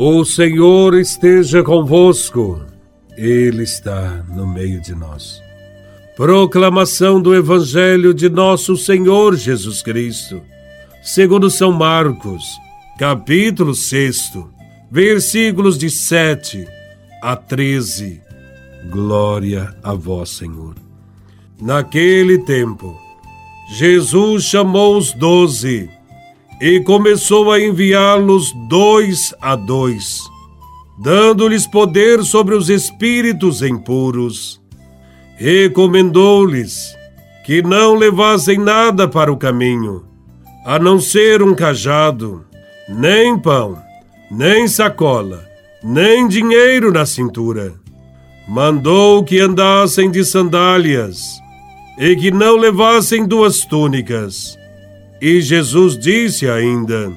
O Senhor esteja convosco, Ele está no meio de nós. Proclamação do Evangelho de Nosso Senhor Jesus Cristo, segundo São Marcos, capítulo 6, versículos de 7 a 13. Glória a Vós, Senhor. Naquele tempo, Jesus chamou os doze e começou a enviá-los dois a dois, dando-lhes poder sobre os espíritos impuros. Recomendou-lhes que não levassem nada para o caminho, a não ser um cajado, nem pão, nem sacola, nem dinheiro na cintura. Mandou que andassem de sandálias e que não levassem duas túnicas e Jesus disse ainda: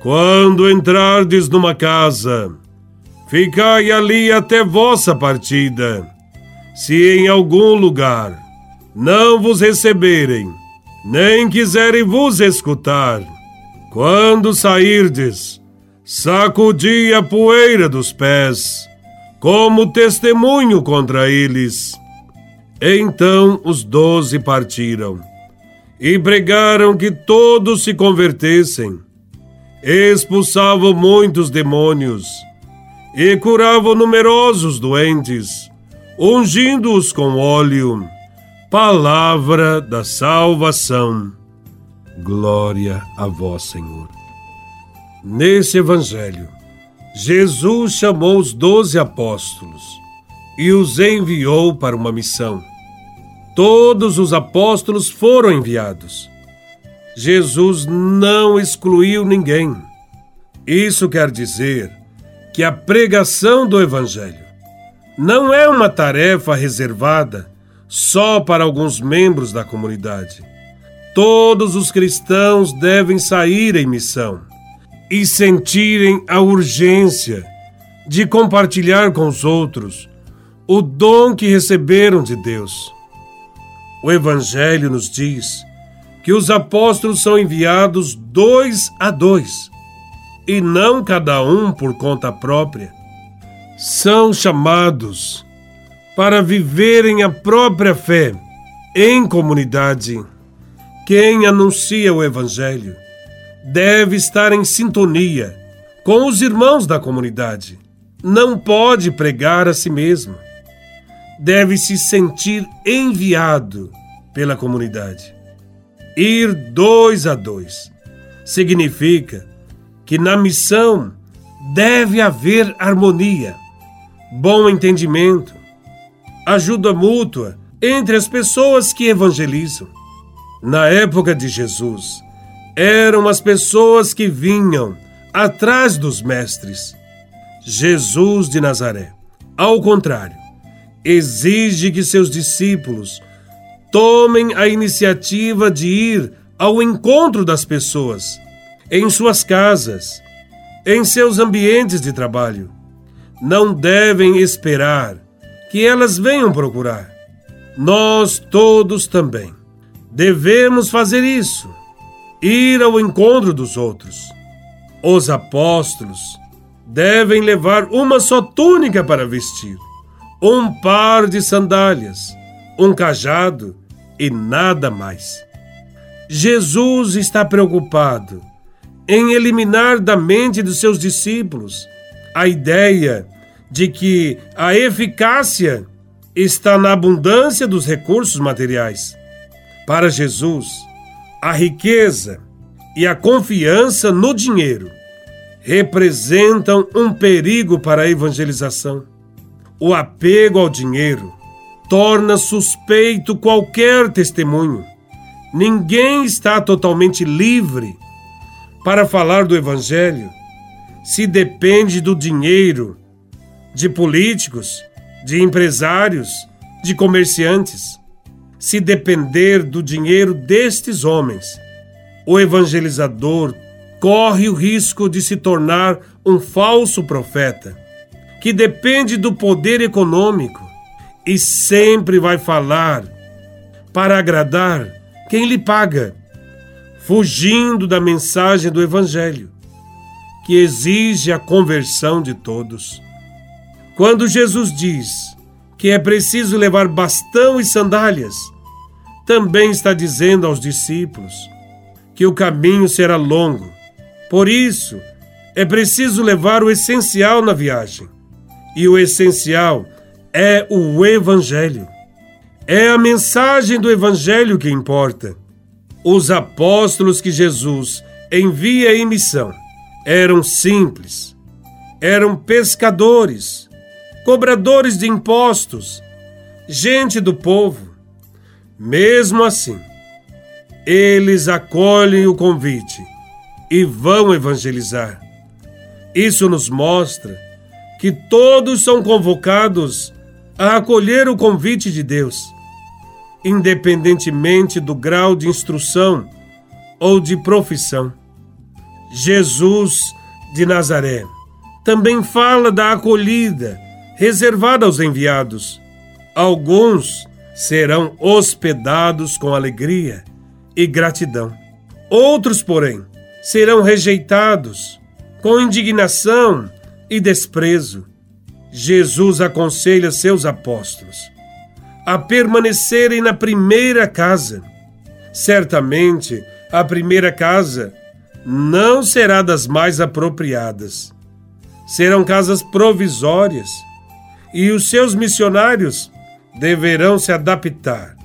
Quando entrardes numa casa, ficai ali até vossa partida. Se em algum lugar não vos receberem, nem quiserem vos escutar, quando sairdes, sacudi a poeira dos pés, como testemunho contra eles. Então os doze partiram e pregaram que todos se convertessem. Expulsavam muitos demônios e curavam numerosos doentes, ungindo-os com óleo. Palavra da salvação. Glória a vós, Senhor. Nesse evangelho, Jesus chamou os doze apóstolos e os enviou para uma missão Todos os apóstolos foram enviados. Jesus não excluiu ninguém. Isso quer dizer que a pregação do Evangelho não é uma tarefa reservada só para alguns membros da comunidade. Todos os cristãos devem sair em missão e sentirem a urgência de compartilhar com os outros o dom que receberam de Deus. O Evangelho nos diz que os apóstolos são enviados dois a dois, e não cada um por conta própria. São chamados para viverem a própria fé em comunidade. Quem anuncia o Evangelho deve estar em sintonia com os irmãos da comunidade. Não pode pregar a si mesmo deve se sentir enviado pela comunidade. Ir dois a dois significa que na missão deve haver harmonia, bom entendimento, ajuda mútua entre as pessoas que evangelizam. Na época de Jesus, eram as pessoas que vinham atrás dos mestres. Jesus de Nazaré, ao contrário, exige que seus discípulos tomem a iniciativa de ir ao encontro das pessoas, em suas casas, em seus ambientes de trabalho. Não devem esperar que elas venham procurar. Nós todos também devemos fazer isso, ir ao encontro dos outros. Os apóstolos devem levar uma só túnica para vestir um par de sandálias, um cajado e nada mais. Jesus está preocupado em eliminar da mente dos seus discípulos a ideia de que a eficácia está na abundância dos recursos materiais. Para Jesus, a riqueza e a confiança no dinheiro representam um perigo para a evangelização. O apego ao dinheiro torna suspeito qualquer testemunho. Ninguém está totalmente livre para falar do Evangelho se depende do dinheiro de políticos, de empresários, de comerciantes. Se depender do dinheiro destes homens, o evangelizador corre o risco de se tornar um falso profeta que depende do poder econômico e sempre vai falar para agradar quem lhe paga, fugindo da mensagem do Evangelho. que exige a conversão de todos. Quando Jesus diz que é preciso levar bastão e sandálias, também está dizendo aos discípulos que o caminho será longo. Por isso, é preciso levar o essencial na viagem. E o essencial é o Evangelho. É a mensagem do Evangelho que importa. Os apóstolos que Jesus envia em missão eram simples, eram pescadores, cobradores de impostos, gente do povo. Mesmo assim, eles acolhem o convite e vão evangelizar. Isso nos mostra que todos são convocados a acolher o convite de Deus, independentemente do grau de instrução ou de profissão. Jesus de Nazaré também fala da acolhida reservada aos enviados. Alguns serão hospedados com alegria e gratidão. Outros, porém, serão rejeitados com indignação e desprezo. Jesus aconselha seus apóstolos a permanecerem na primeira casa. Certamente, a primeira casa não será das mais apropriadas. Serão casas provisórias e os seus missionários deverão se adaptar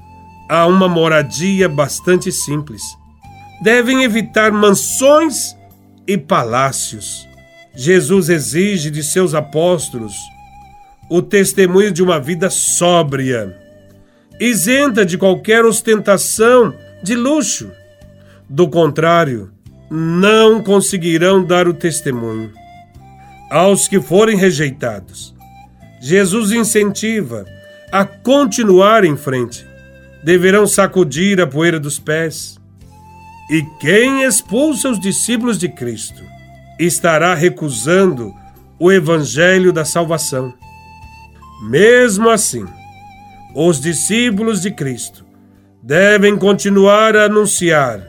a uma moradia bastante simples. Devem evitar mansões e palácios. Jesus exige de seus apóstolos o testemunho de uma vida sóbria, isenta de qualquer ostentação de luxo. Do contrário, não conseguirão dar o testemunho. Aos que forem rejeitados, Jesus incentiva a continuar em frente. Deverão sacudir a poeira dos pés. E quem expulsa os discípulos de Cristo estará recusando o evangelho da salvação. Mesmo assim, os discípulos de Cristo devem continuar a anunciar,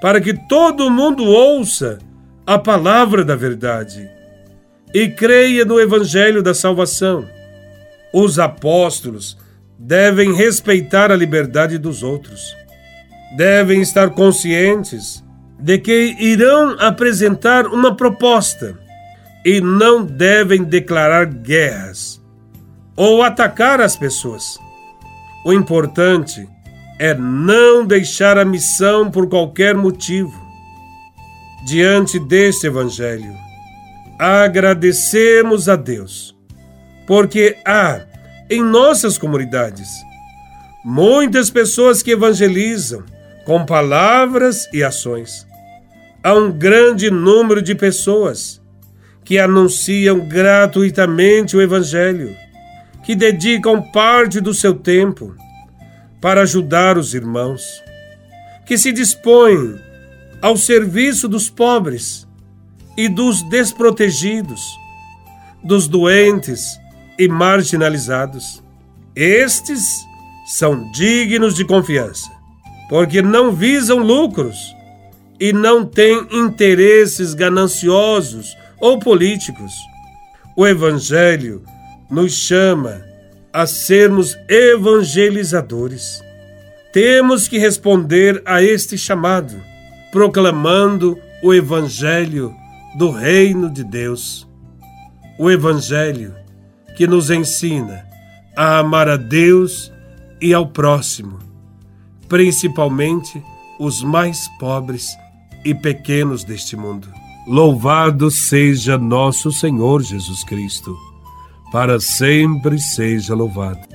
para que todo mundo ouça a palavra da verdade e creia no evangelho da salvação. Os apóstolos devem respeitar a liberdade dos outros. Devem estar conscientes de que irão apresentar uma proposta e não devem declarar guerras ou atacar as pessoas. O importante é não deixar a missão por qualquer motivo. Diante deste Evangelho, agradecemos a Deus, porque há em nossas comunidades muitas pessoas que evangelizam com palavras e ações. Há um grande número de pessoas que anunciam gratuitamente o Evangelho, que dedicam parte do seu tempo para ajudar os irmãos, que se dispõem ao serviço dos pobres e dos desprotegidos, dos doentes e marginalizados. Estes são dignos de confiança, porque não visam lucros e não têm interesses gananciosos ou políticos. O Evangelho nos chama a sermos evangelizadores. Temos que responder a este chamado, proclamando o Evangelho do reino de Deus. O Evangelho que nos ensina a amar a Deus e ao próximo, principalmente os mais pobres e pequenos deste mundo. Louvado seja nosso Senhor Jesus Cristo, para sempre seja louvado.